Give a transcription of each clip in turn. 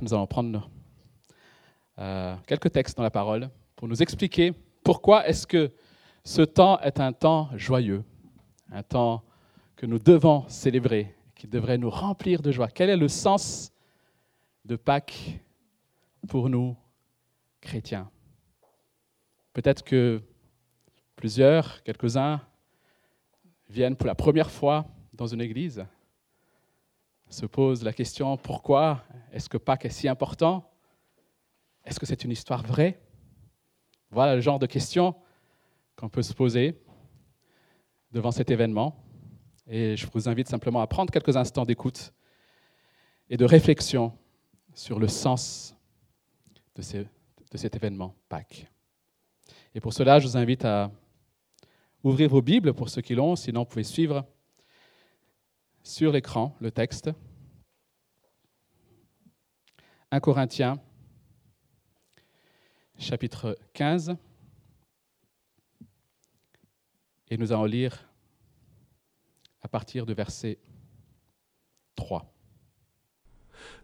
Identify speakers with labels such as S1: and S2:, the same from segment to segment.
S1: Nous allons prendre euh, quelques textes dans la parole pour nous expliquer pourquoi est-ce que ce temps est un temps joyeux, un temps que nous devons célébrer, qui devrait nous remplir de joie. Quel est le sens de Pâques pour nous, chrétiens? Peut-être que plusieurs, quelques-uns, viennent pour la première fois dans une église se pose la question pourquoi est-ce que Pâques est si important? Est-ce que c'est une histoire vraie? Voilà le genre de questions qu'on peut se poser devant cet événement. Et je vous invite simplement à prendre quelques instants d'écoute et de réflexion sur le sens de, cet événement Pâques. Et pour cela, je vous invite à ouvrir vos Bibles pour ceux qui l'ont, sinon vous pouvez suivre sur l'écran le texte. 1 Corinthiens, chapitre 15. Et nous allons lire à partir du verset 3.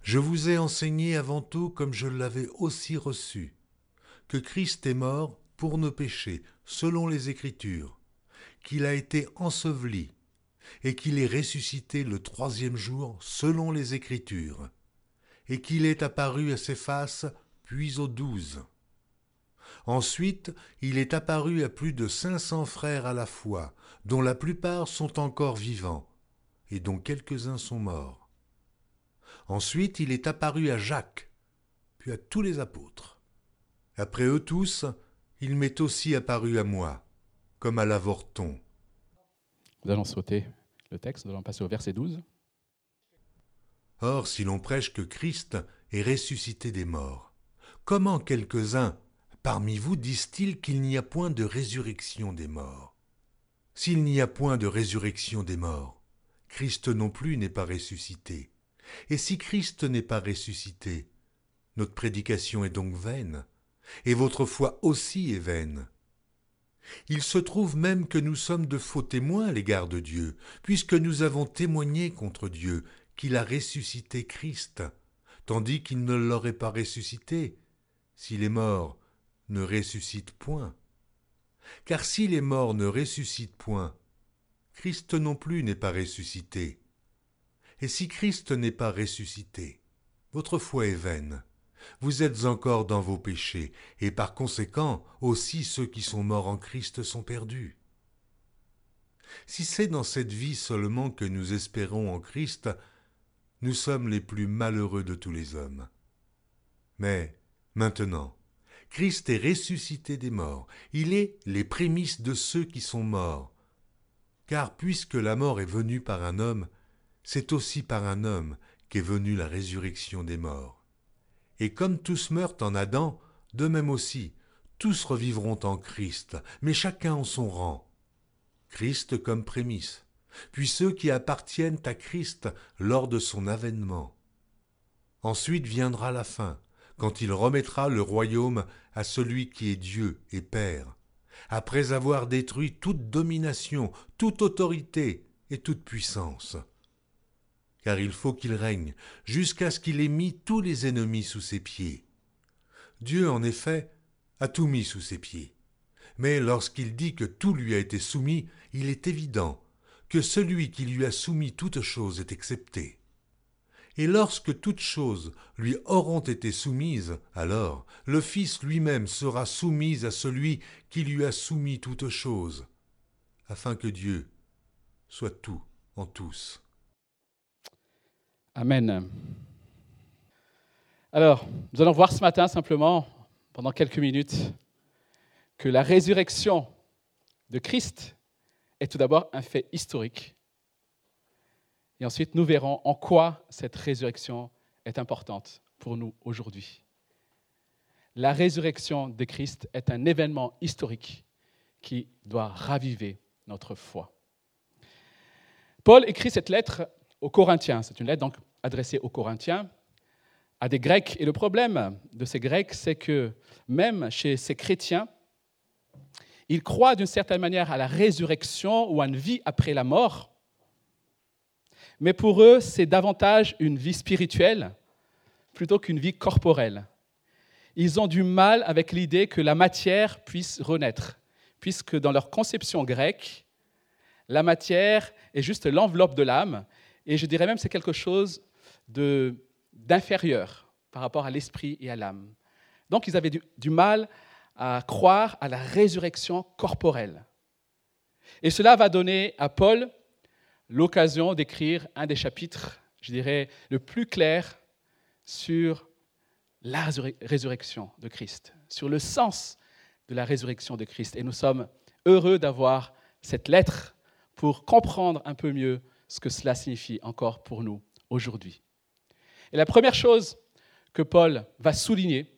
S2: Je vous ai enseigné avant tout, comme je l'avais aussi reçu, que Christ est mort pour nos péchés, selon les Écritures, qu'il a été enseveli et qu'il est ressuscité le troisième jour selon les Écritures, et qu'il est apparu à ses faces, puis aux douze. Ensuite, il est apparu à plus de cinq cents frères à la fois, dont la plupart sont encore vivants, et dont quelques-uns sont morts. Ensuite, il est apparu à Jacques, puis à tous les apôtres. Après eux tous, il m'est aussi apparu à moi, comme à l'avorton.
S1: Nous allons sauter le texte, nous allons passer au verset 12.
S2: Or, si l'on prêche que Christ est ressuscité des morts, comment quelques-uns parmi vous disent-ils qu'il n'y a point de résurrection des morts? S'il n'y a point de résurrection des morts, Christ non plus n'est pas ressuscité. Et si Christ n'est pas ressuscité, notre prédication est donc vaine, et votre foi aussi est vaine. Il se trouve même que nous sommes de faux témoins à l'égard de Dieu, puisque nous avons témoigné contre Dieu qu'il a ressuscité Christ, tandis qu'il ne l'aurait pas ressuscité, si les morts ne ressuscitent point. Car si les morts ne ressuscitent point, Christ non plus n'est pas ressuscité. Et si Christ n'est pas ressuscité, votre foi est vaine vous êtes encore dans vos péchés, et par conséquent aussi ceux qui sont morts en Christ sont perdus. Si c'est dans cette vie seulement que nous espérons en Christ, nous sommes les plus malheureux de tous les hommes. Mais, maintenant, Christ est ressuscité des morts, il est les prémices de ceux qui sont morts. Car puisque la mort est venue par un homme, c'est aussi par un homme qu'est venue la résurrection des morts. Et comme tous meurent en Adam, de même aussi, tous revivront en Christ, mais chacun en son rang. Christ comme prémisse, puis ceux qui appartiennent à Christ lors de son avènement. Ensuite viendra la fin, quand il remettra le royaume à celui qui est Dieu et Père, après avoir détruit toute domination, toute autorité et toute puissance car il faut qu'il règne, jusqu'à ce qu'il ait mis tous les ennemis sous ses pieds. Dieu, en effet, a tout mis sous ses pieds. Mais lorsqu'il dit que tout lui a été soumis, il est évident que celui qui lui a soumis toutes choses est excepté. Et lorsque toutes choses lui auront été soumises, alors le Fils lui-même sera soumis à celui qui lui a soumis toutes choses, afin que Dieu soit tout en tous.
S1: Amen. Alors, nous allons voir ce matin simplement, pendant quelques minutes, que la résurrection de Christ est tout d'abord un fait historique. Et ensuite, nous verrons en quoi cette résurrection est importante pour nous aujourd'hui. La résurrection de Christ est un événement historique qui doit raviver notre foi. Paul écrit cette lettre aux Corinthiens. C'est une lettre donc adressée aux Corinthiens, à des Grecs. Et le problème de ces Grecs, c'est que même chez ces chrétiens, ils croient d'une certaine manière à la résurrection ou à une vie après la mort. Mais pour eux, c'est davantage une vie spirituelle plutôt qu'une vie corporelle. Ils ont du mal avec l'idée que la matière puisse renaître, puisque dans leur conception grecque, la matière est juste l'enveloppe de l'âme, et je dirais même c'est quelque chose d'inférieur par rapport à l'esprit et à l'âme. Donc ils avaient du, du mal à croire à la résurrection corporelle. Et cela va donner à Paul l'occasion d'écrire un des chapitres, je dirais, le plus clair sur la résurrection de Christ, sur le sens de la résurrection de Christ. Et nous sommes heureux d'avoir cette lettre pour comprendre un peu mieux ce que cela signifie encore pour nous aujourd'hui. Et la première chose que Paul va souligner,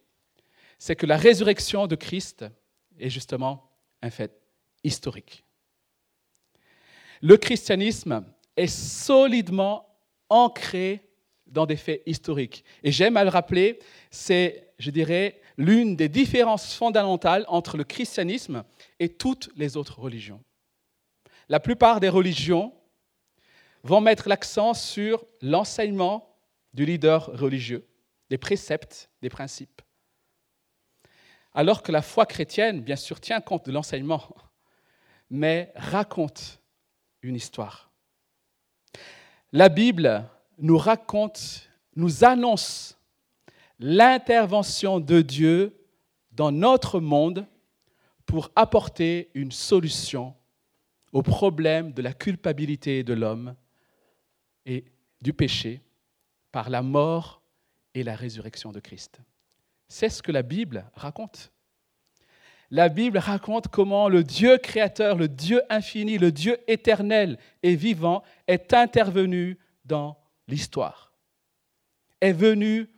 S1: c'est que la résurrection de Christ est justement un fait historique. Le christianisme est solidement ancré dans des faits historiques. Et j'aime à le rappeler, c'est, je dirais, l'une des différences fondamentales entre le christianisme et toutes les autres religions. La plupart des religions vont mettre l'accent sur l'enseignement du leader religieux, des préceptes, des principes. Alors que la foi chrétienne, bien sûr, tient compte de l'enseignement, mais raconte une histoire. La Bible nous raconte, nous annonce l'intervention de Dieu dans notre monde pour apporter une solution au problème de la culpabilité de l'homme et du péché par la mort et la résurrection de Christ. C'est ce que la Bible raconte. La Bible raconte comment le Dieu créateur, le Dieu infini, le Dieu éternel et vivant est intervenu dans l'histoire, est venu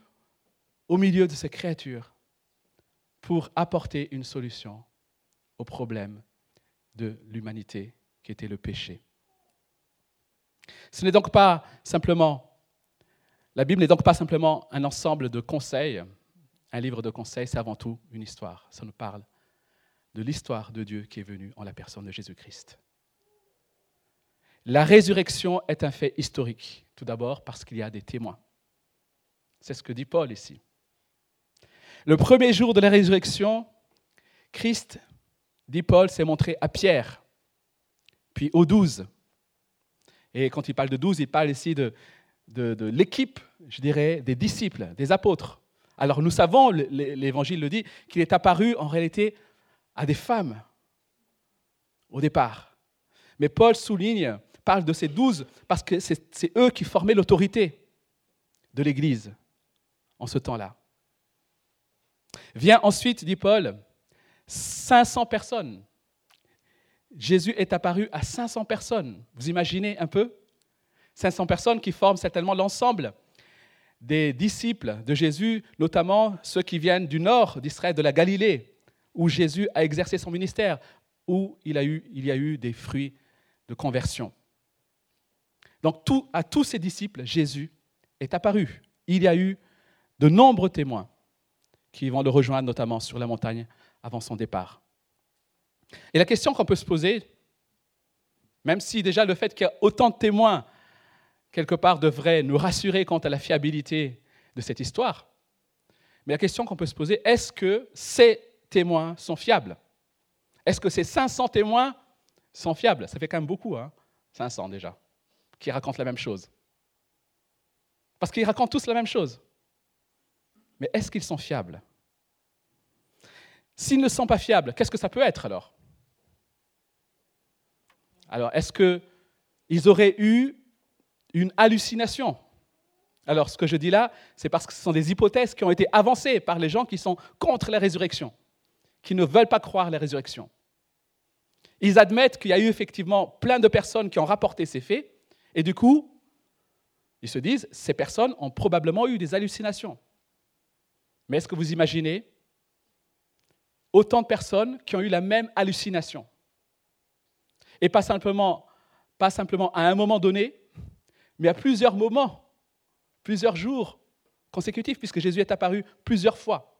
S1: au milieu de ces créatures pour apporter une solution au problème de l'humanité qui était le péché. Ce n'est donc pas simplement, la Bible n'est donc pas simplement un ensemble de conseils, un livre de conseils, c'est avant tout une histoire. Ça nous parle de l'histoire de Dieu qui est venu en la personne de Jésus-Christ. La résurrection est un fait historique, tout d'abord parce qu'il y a des témoins. C'est ce que dit Paul ici. Le premier jour de la résurrection, Christ, dit Paul, s'est montré à Pierre, puis aux douze. Et quand il parle de douze, il parle ici de, de l'équipe, je dirais, des disciples, des apôtres. Alors nous savons, l'Évangile le dit, qu'il est apparu en réalité à des femmes au départ. Mais Paul souligne, parle de ces douze parce que c'est eux qui formaient l'autorité de l'Église en ce temps-là. Vient ensuite, dit Paul, 500 personnes. Jésus est apparu à 500 personnes. Vous imaginez un peu? 500 personnes qui forment certainement l'ensemble des disciples de Jésus, notamment ceux qui viennent du nord d'Israël, de la Galilée, où Jésus a exercé son ministère, où il, a eu, il y a eu des fruits de conversion. Donc à tous ses disciples, Jésus est apparu. Il y a eu de nombreux témoins qui vont le rejoindre, notamment sur la montagne, avant son départ. Et la question qu'on peut se poser, même si déjà le fait qu'il y a autant de témoins, quelque part, devrait nous rassurer quant à la fiabilité de cette histoire, mais la question qu'on peut se poser, est-ce que c'est témoins sont fiables? Est-ce que ces 500 témoins sont fiables? Ça fait quand même beaucoup, hein 500 déjà, qui racontent la même chose. Parce qu'ils racontent tous la même chose. Mais est-ce qu'ils sont fiables? S'ils ne sont pas fiables, qu'est-ce que ça peut être alors? Alors, est-ce qu'ils auraient eu une hallucination Alors, ce que je dis là, c'est parce que ce sont des hypothèses qui ont été avancées par les gens qui sont contre la résurrection qui ne veulent pas croire la résurrection. Ils admettent qu'il y a eu effectivement plein de personnes qui ont rapporté ces faits, et du coup, ils se disent, ces personnes ont probablement eu des hallucinations. Mais est-ce que vous imaginez autant de personnes qui ont eu la même hallucination? Et pas simplement, pas simplement à un moment donné, mais à plusieurs moments, plusieurs jours consécutifs, puisque Jésus est apparu plusieurs fois.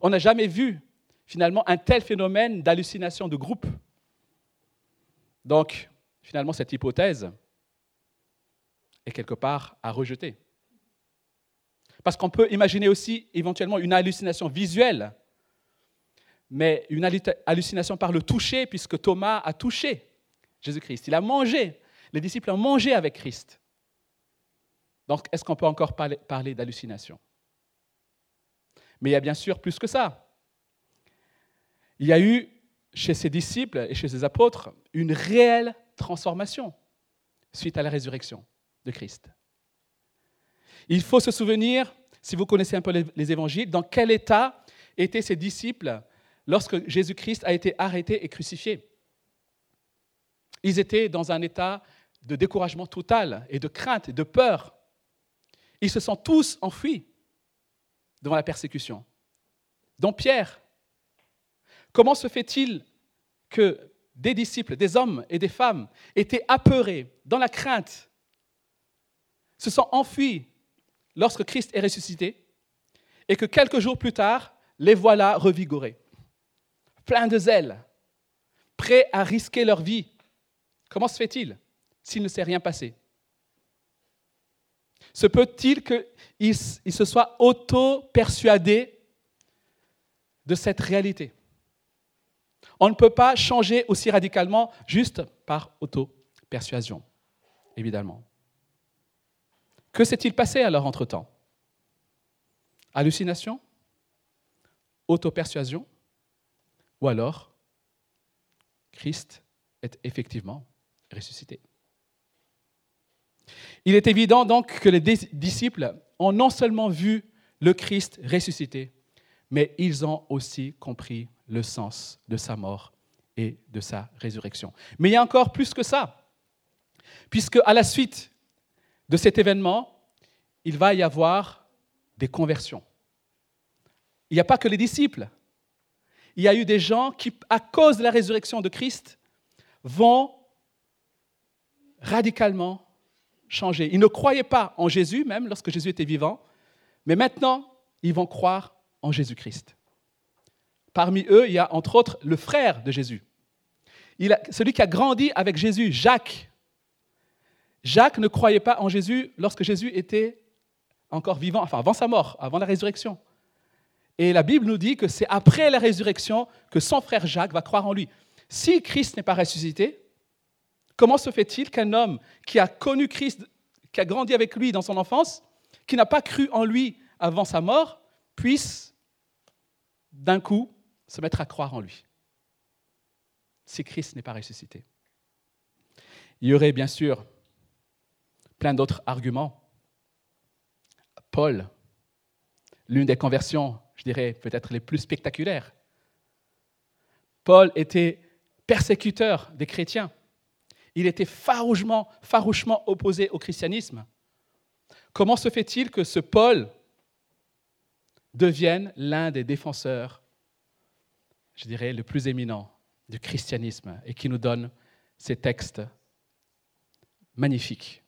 S1: On n'a jamais vu finalement un tel phénomène d'hallucination de groupe. Donc, finalement, cette hypothèse est quelque part à rejeter. Parce qu'on peut imaginer aussi éventuellement une hallucination visuelle, mais une hallucination par le toucher, puisque Thomas a touché Jésus-Christ. Il a mangé. Les disciples ont mangé avec Christ. Donc, est-ce qu'on peut encore parler, d'hallucination? Mais il y a bien sûr plus que ça. Il y a eu chez ses disciples et chez ses apôtres une réelle transformation suite à la résurrection de Christ. Il faut se souvenir, si vous connaissez un peu les, évangiles, dans quel état étaient ses disciples lorsque Jésus-Christ a été arrêté et crucifié. Ils étaient dans un état de découragement total et de crainte et de peur. Ils se sont tous enfuis devant la persécution, dont Pierre. Comment se fait-il que des disciples, des hommes et des femmes étaient apeurés dans la crainte, se sont enfuis lorsque Christ est ressuscité, et que quelques jours plus tard, les voilà revigorés, pleins de zèle, prêts à risquer leur vie? Comment se fait-il s'il ne s'est rien passé. Se peut-il qu'ils se soient auto-persuadés de cette réalité? On ne peut pas changer aussi radicalement juste par auto-persuasion, évidemment. Que s'est-il passé alors entre-temps? Hallucination? Auto-persuasion? Ou alors, Christ est effectivement ressuscité? Il est évident donc que les disciples ont non seulement vu le Christ ressuscité, mais ils ont aussi compris le sens de sa mort et de sa résurrection. Mais il y a encore plus que ça, puisque à la suite de cet événement, il va y avoir des conversions. Il n'y a pas que les disciples. Il y a eu des gens qui, à cause de la résurrection de Christ, vont radicalement changé. Ils ne croyaient pas en Jésus, même lorsque Jésus était vivant, mais maintenant, ils vont croire en Jésus-Christ. Parmi eux, il y a entre autres le frère de Jésus, celui qui a grandi avec Jésus, Jacques. Jacques ne croyait pas en Jésus lorsque Jésus était encore vivant, enfin avant sa mort, avant la résurrection. Et la Bible nous dit que c'est après la résurrection que son frère Jacques va croire en lui. Si Christ n'est pas ressuscité, Comment se fait-il qu'un homme qui a connu Christ, qui a grandi avec lui dans son enfance, qui n'a pas cru en lui avant sa mort, puisse d'un coup se mettre à croire en lui? Si Christ n'est pas ressuscité Il y aurait bien sûr plein d'autres arguments. Paul, l'une des conversions, je dirais peut-être les plus spectaculaires. Paul était persécuteur des chrétiens il était farouchement, farouchement opposé au christianisme. Comment se fait-il que ce Paul devienne l'un des défenseurs, je dirais, le plus éminent du christianisme et qui nous donne ces textes magnifiques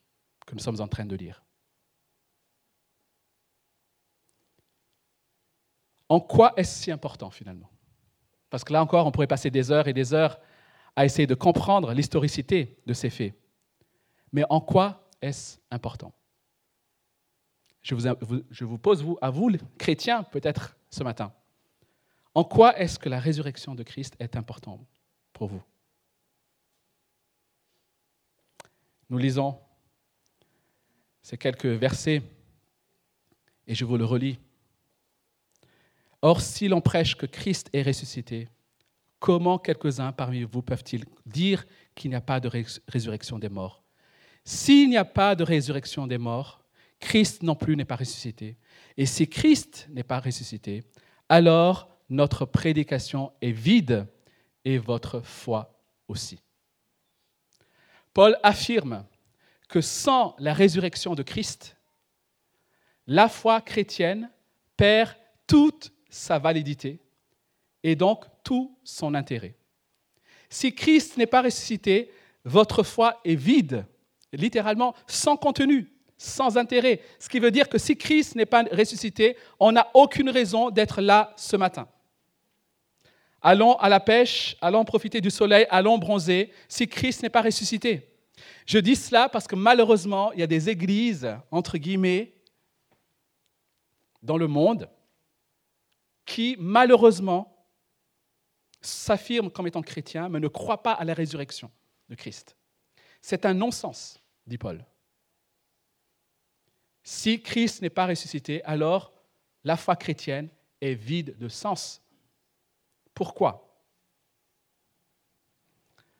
S1: que nous sommes en train de lire? En quoi est-ce si important finalement? Parce que là encore, on pourrait passer des heures et des heures à essayer de comprendre l'historicité de ces faits. Mais en quoi est-ce important? Je vous, pose vous, à vous, chrétiens, peut-être ce matin. En quoi est-ce que la résurrection de Christ est importante pour vous? Nous lisons ces quelques versets et je vous le relis. Or, si l'on prêche que Christ est ressuscité, Comment quelques-uns parmi vous peuvent-ils dire qu'il n'y a pas de résurrection des morts? S'il n'y a pas de résurrection des morts, Christ non plus n'est pas ressuscité. Et si Christ n'est pas ressuscité, alors notre prédication est vide et votre foi aussi. Paul affirme que sans la résurrection de Christ, la foi chrétienne perd toute sa validité et donc tout son intérêt. Si Christ n'est pas ressuscité, votre foi est vide, littéralement sans contenu, sans intérêt. Ce qui veut dire que si Christ n'est pas ressuscité, on n'a aucune raison d'être là ce matin. Allons à la pêche, allons profiter du soleil, allons bronzer, si Christ n'est pas ressuscité. Je dis cela parce que malheureusement, il y a des églises, entre guillemets, dans le monde qui, malheureusement, s'affirment comme étant chrétiens, mais ne croient pas à la résurrection de Christ. C'est un non-sens, dit Paul. Si Christ n'est pas ressuscité, alors la foi chrétienne est vide de sens. Pourquoi?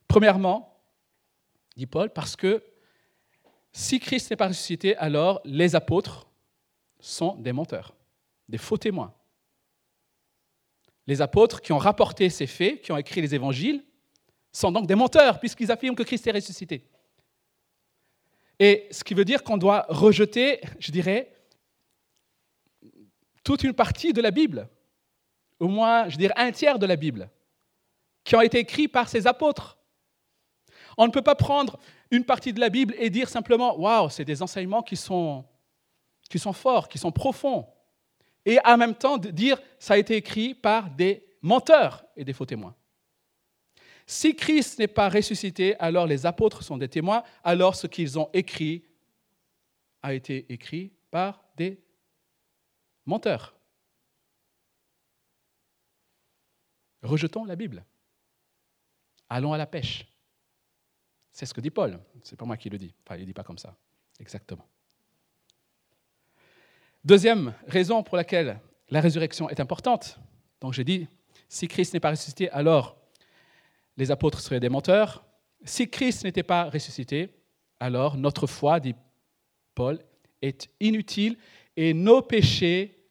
S1: Premièrement, dit Paul, parce que si Christ n'est pas ressuscité, alors les apôtres sont des menteurs, des faux témoins. Les apôtres qui ont rapporté ces faits, qui ont écrit les évangiles, sont donc des menteurs, puisqu'ils affirment que Christ est ressuscité. Et ce qui veut dire qu'on doit rejeter, je dirais, toute une partie de la Bible, au moins, je dirais, un tiers de la Bible, qui ont été écrits par ces apôtres. On ne peut pas prendre une partie de la Bible et dire simplement, waouh, c'est des enseignements qui sont, qui sont forts, qui sont profonds. Et en même temps dire, ça a été écrit par des menteurs et des faux témoins. Si Christ n'est pas ressuscité, alors les apôtres sont des témoins, alors ce qu'ils ont écrit a été écrit par des menteurs. Rejetons la Bible. Allons à la pêche. C'est ce que dit Paul. C'est pas moi qui le dis. Enfin, il ne dit pas comme ça. Exactement. Deuxième raison pour laquelle la résurrection est importante. Donc j'ai dit, si Christ n'est pas ressuscité, alors les apôtres seraient des menteurs. Si Christ n'était pas ressuscité, alors notre foi, dit Paul, est inutile et nos péchés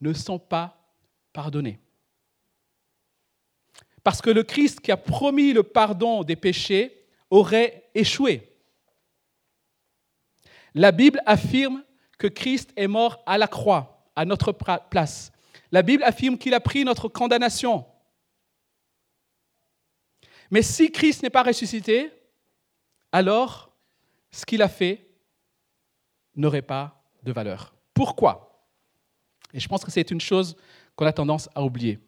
S1: ne sont pas pardonnés. Parce que le Christ qui a promis le pardon des péchés aurait échoué. La Bible affirme que Christ est mort à la croix, à notre place. La Bible affirme qu'il a pris notre condamnation. Mais si Christ n'est pas ressuscité, alors ce qu'il a fait n'aurait pas de valeur. Pourquoi? Et je pense que c'est une chose qu'on a tendance à oublier.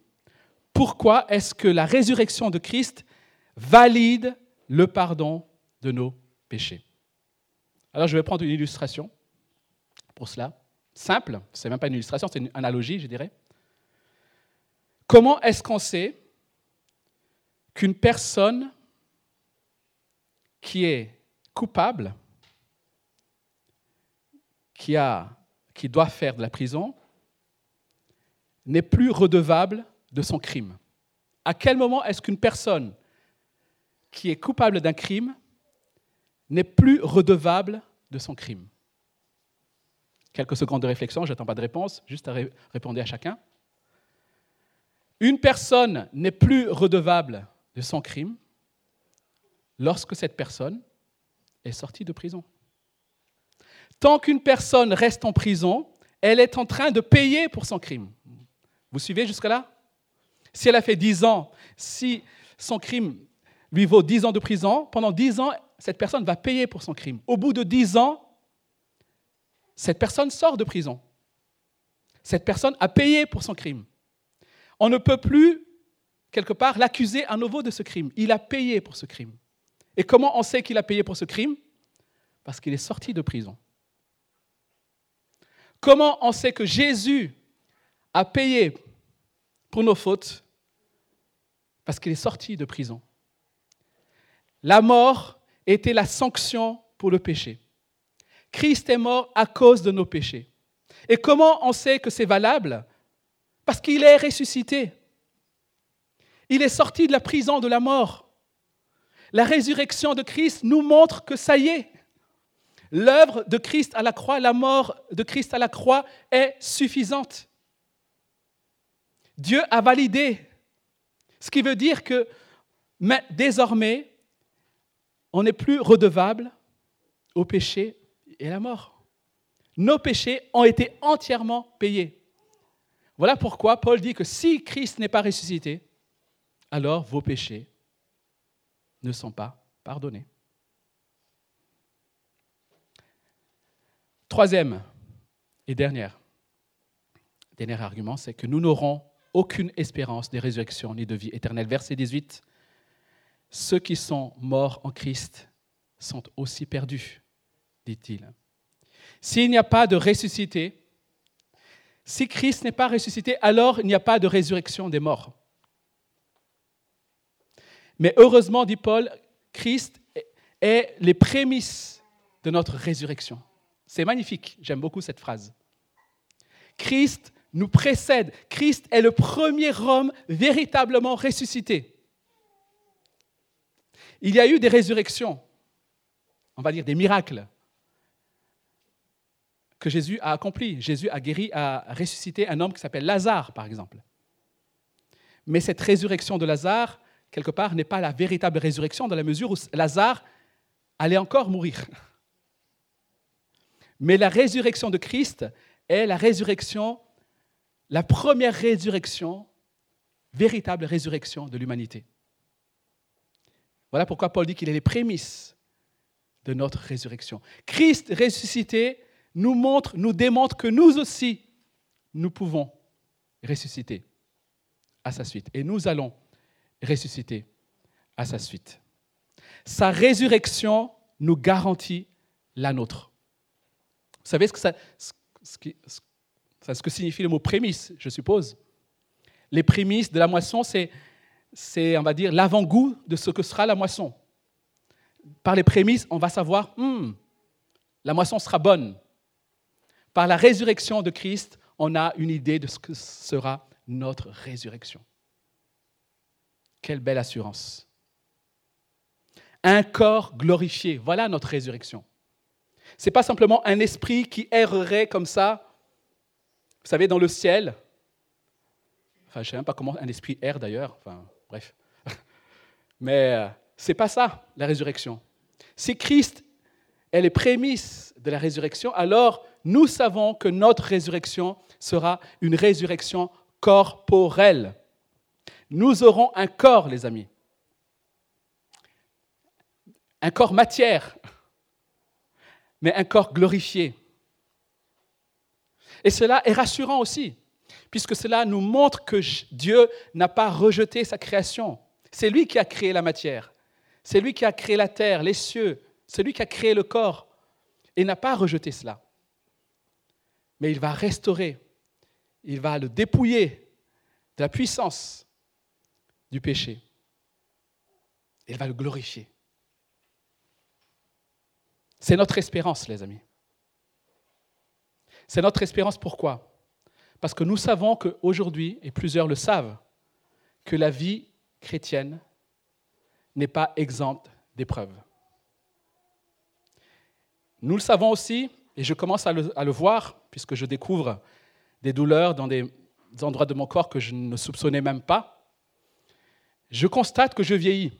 S1: Pourquoi est-ce que la résurrection de Christ valide le pardon de nos péchés? Alors je vais prendre une illustration pour cela. Simple, ce n'est même pas une illustration, c'est une analogie, je dirais. Comment est-ce qu'on sait qu'une personne qui est coupable, qui, a, qui doit faire de la prison, n'est plus redevable de son crime? À quel moment est-ce qu'une personne qui est coupable d'un crime n'est plus redevable de son crime? Quelques secondes de réflexion, je n'attends pas de réponse, juste à répondre à chacun. Une personne n'est plus redevable de son crime lorsque cette personne est sortie de prison. Tant qu'une personne reste en prison, elle est en train de payer pour son crime. Vous suivez jusque-là? Si elle a fait 10 ans, si son crime lui vaut 10 ans de prison, pendant 10 ans, cette personne va payer pour son crime. Au bout de 10 ans, cette personne sort de prison. Cette personne a payé pour son crime. On ne peut plus quelque part, l'accuser à nouveau de ce crime. Il a payé pour ce crime. Et comment on sait qu'il a payé pour ce crime? Parce qu'il est sorti de prison. Comment on sait que Jésus a payé pour nos fautes? Parce qu'il est sorti de prison. La mort était la sanction pour le péché. Christ est mort à cause de nos péchés. Et comment on sait que c'est valable? Parce qu'il est ressuscité. Il est sorti de la prison de la mort. La résurrection de Christ nous montre que ça y est. L'œuvre de Christ à la croix, la mort de Christ à la croix est suffisante. Dieu a validé. Ce qui veut dire que mais désormais, on n'est plus redevable au péché et la mort. Nos péchés ont été entièrement payés. Voilà pourquoi Paul dit que si Christ n'est pas ressuscité, alors vos péchés ne sont pas pardonnés. Troisième et dernière, dernier argument, c'est que nous n'aurons aucune espérance de résurrection ni de vie éternelle. Verset 18, ceux qui sont morts en Christ sont aussi perdus, dit-il. S'il n'y a pas de ressuscité, Si Christ n'est pas ressuscité, alors il n'y a pas de résurrection des morts. Mais heureusement, dit Paul, Christ est les prémices de notre résurrection. C'est magnifique, j'aime beaucoup cette phrase. Christ nous précède, Christ est le premier homme véritablement ressuscité. Il y a eu des résurrections, on va dire des miracles, que Jésus a accomplis. Jésus a guéri, a ressuscité un homme qui s'appelle Lazare, par exemple. Mais cette résurrection de Lazare, quelque part, n'est pas la véritable résurrection dans la mesure où Lazare allait encore mourir. Mais la résurrection de Christ est la résurrection, la première résurrection, véritable résurrection de l'humanité. Voilà pourquoi Paul dit qu'il est les prémices de notre résurrection. Christ ressuscité nous montre, nous démontre que nous aussi, nous pouvons ressusciter à sa suite. Et nous allons ressusciter à sa suite. Sa résurrection nous garantit la nôtre. Vous savez ce que, ça, ce, que signifie le mot prémisse, je suppose? Les prémices de la moisson, c'est, c'est on va dire, l'avant-goût de ce que sera la moisson. Par les prémices, on va savoir, hmm, la moisson sera bonne. Par la résurrection de Christ, on a une idée de ce que sera notre résurrection. Quelle belle assurance. Un corps glorifié, voilà notre résurrection. Ce n'est pas simplement un esprit qui errerait comme ça, vous savez, dans le ciel. Enfin, je ne sais même pas comment un esprit erre d'ailleurs, enfin, bref. Mais euh, ce n'est pas ça, la résurrection. Si Christ est les prémices de la résurrection, alors nous savons que notre résurrection sera une résurrection corporelle. Nous aurons un corps, les amis. Un corps matière, mais un corps glorifié. Et cela est rassurant aussi, puisque cela nous montre que Dieu n'a pas rejeté sa création. C'est lui qui a créé la matière. C'est lui qui a créé la terre, les cieux. C'est lui qui a créé le corps. Et n'a pas rejeté cela mais il va restaurer, il va le dépouiller de la puissance du péché. Il va le glorifier. C'est notre espérance, les amis. C'est notre espérance pourquoi? Parce que nous savons qu'aujourd'hui, et plusieurs le savent, que la vie chrétienne n'est pas exempte d'épreuves. Nous le savons aussi et je commence à le, voir, puisque je découvre des douleurs dans des endroits de mon corps que je ne soupçonnais même pas. Je constate que je vieillis.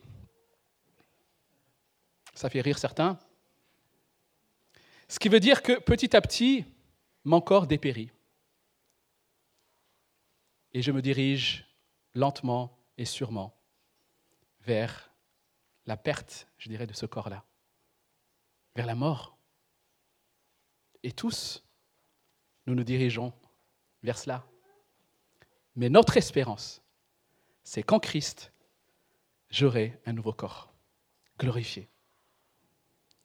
S1: Ça fait rire certains. Ce qui veut dire que petit à petit, mon corps dépérit. Et je me dirige lentement et sûrement vers la perte, je dirais, de ce corps-là, vers la mort. Et tous, nous nous dirigeons vers cela. Mais notre espérance, c'est qu'en Christ, j'aurai un nouveau corps, glorifié.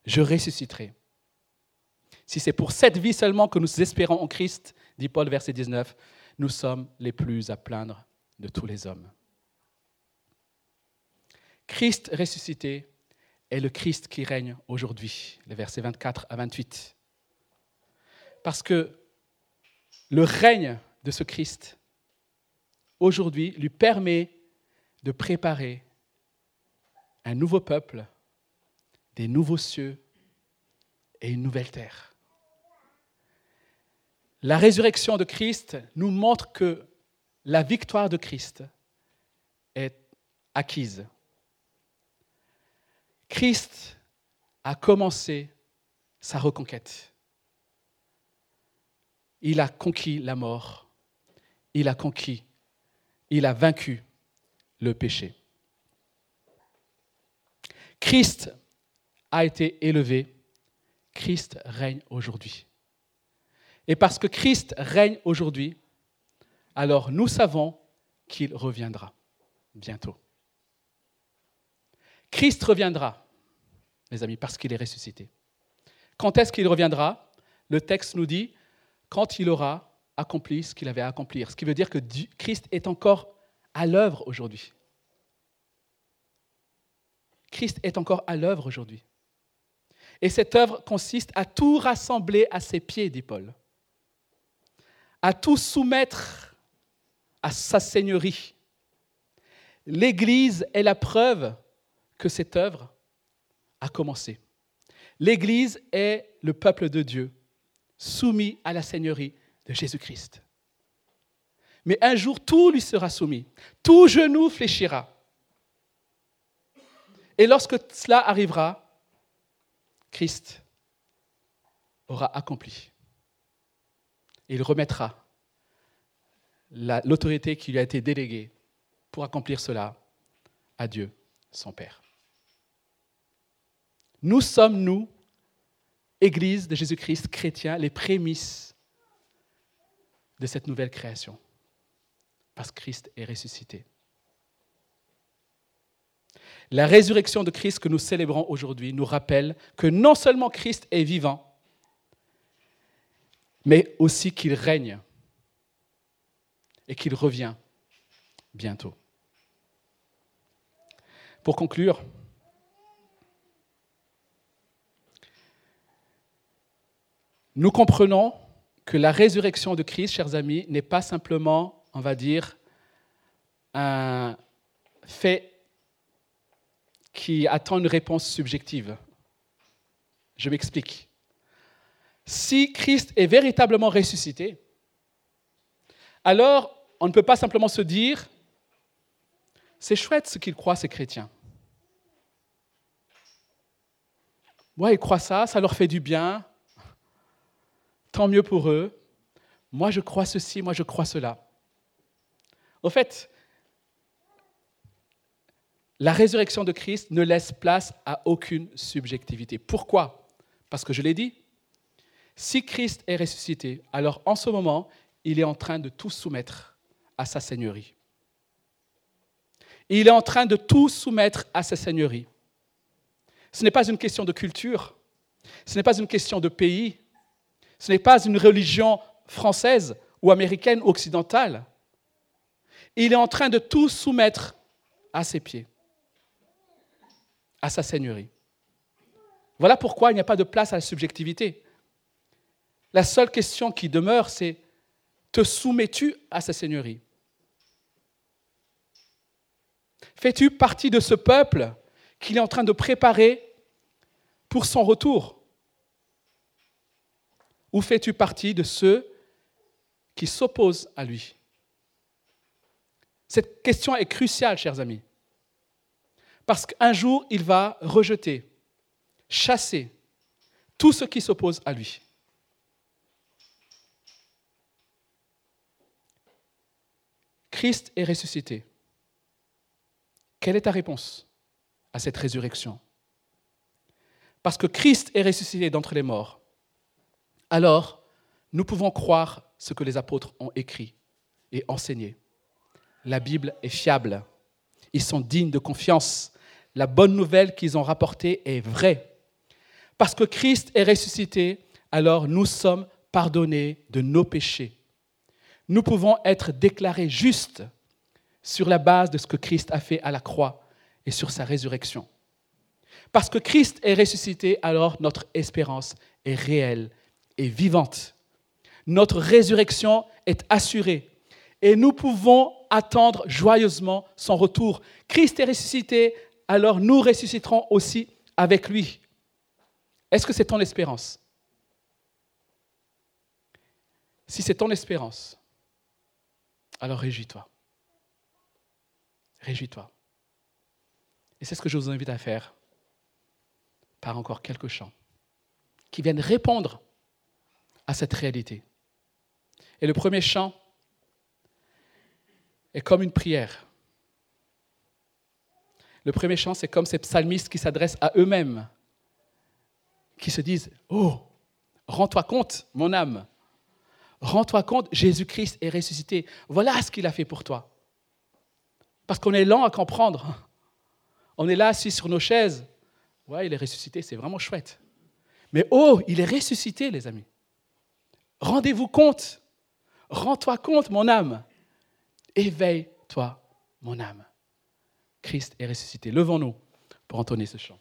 S1: Je ressusciterai. Si c'est pour cette vie seulement que nous espérons en Christ, dit Paul verset 19, nous sommes les plus à plaindre de tous les hommes. Christ ressuscité est le Christ qui règne aujourd'hui, les versets 24 à 28. Parce que le règne de ce Christ, aujourd'hui, lui permet de préparer un nouveau peuple, des nouveaux cieux et une nouvelle terre. La résurrection de Christ nous montre que la victoire de Christ est acquise. Christ a commencé sa reconquête. Il a conquis la mort. Il a conquis, il a vaincu le péché. Christ a été élevé. Christ règne aujourd'hui. Et parce que Christ règne aujourd'hui, alors nous savons qu'il reviendra bientôt. Christ reviendra, mes amis, parce qu'il est ressuscité. Quand est-ce qu'il reviendra? Le texte nous dit quand il aura accompli ce qu'il avait à accomplir. Ce qui veut dire que Christ est encore à l'œuvre aujourd'hui. Christ est encore à l'œuvre aujourd'hui. Et cette œuvre consiste à tout rassembler à ses pieds, dit Paul, à tout soumettre à sa seigneurie. L'Église est la preuve que cette œuvre a commencé. L'Église est le peuple de Dieu, soumis à la seigneurie de Jésus-Christ. Mais un jour, tout lui sera soumis, tout genou fléchira. Et lorsque cela arrivera, Christ aura accompli. Il remettra l'autorité qui lui a été déléguée pour accomplir cela à Dieu, son Père. Nous sommes, nous, Église de Jésus-Christ, chrétiens, les prémices de cette nouvelle création, parce que Christ est ressuscité. La résurrection de Christ que nous célébrons aujourd'hui nous rappelle que non seulement Christ est vivant, mais aussi qu'il règne et qu'il revient bientôt. Pour conclure, nous comprenons que la résurrection de Christ, chers amis, n'est pas simplement, on va dire, un fait qui attend une réponse subjective. Je m'explique. Si Christ est véritablement ressuscité, alors on ne peut pas simplement se dire, c'est chouette ce qu'ils croient, ces chrétiens. Moi, ils croient ça, ça leur fait du bien, tant mieux pour eux. Moi, je crois ceci, moi, je crois cela. Au fait, la résurrection de Christ ne laisse place à aucune subjectivité. Pourquoi? Parce que je l'ai dit, si Christ est ressuscité, alors en ce moment, il est en train de tout soumettre à sa seigneurie. Il est en train de tout soumettre à sa seigneurie. Ce n'est pas une question de culture, ce n'est pas une question de pays, ce n'est pas une religion française ou américaine occidentale. Il est en train de tout soumettre à ses pieds à sa seigneurie. Voilà pourquoi il n'y a pas de place à la subjectivité. La seule question qui demeure, c'est te soumets-tu à sa seigneurie? Fais-tu partie de ce peuple qu'il est en train de préparer pour son retour? Ou fais-tu partie de ceux qui s'opposent à lui? Cette question est cruciale, chers amis. Parce qu'un jour, il va rejeter, chasser tout ce qui s'oppose à lui. Christ est ressuscité. Quelle est ta réponse à cette résurrection? Parce que Christ est ressuscité d'entre les morts, alors nous pouvons croire ce que les apôtres ont écrit et enseigné. La Bible est fiable. Ils sont dignes de confiance la bonne nouvelle qu'ils ont rapportée est vraie. Parce que Christ est ressuscité, alors nous sommes pardonnés de nos péchés. Nous pouvons être déclarés justes sur la base de ce que Christ a fait à la croix et sur sa résurrection. Parce que Christ est ressuscité, alors notre espérance est réelle et vivante. Notre résurrection est assurée et nous pouvons attendre joyeusement son retour. Christ est ressuscité, alors nous ressusciterons aussi avec lui. Est-ce que c'est ton espérance? Si c'est ton espérance, alors réjouis-toi. Réjouis-toi. Et c'est ce que je vous invite à faire par encore quelques chants qui viennent répondre à cette réalité. Et le premier chant est comme une prière. Le premier chant, c'est comme ces psalmistes qui s'adressent à eux-mêmes, qui se disent, Oh, rends-toi compte, mon âme, rends-toi compte, Jésus-Christ est ressuscité. Voilà ce qu'il a fait pour toi. Parce qu'on est lent à comprendre. On est là assis sur nos chaises. Ouais, il est ressuscité, c'est vraiment chouette. Mais oh, il est ressuscité, les amis. Rendez-vous compte. Rends-toi compte, mon âme. Éveille-toi, mon âme. Christ est ressuscité. Levons-nous pour entonner ce chant.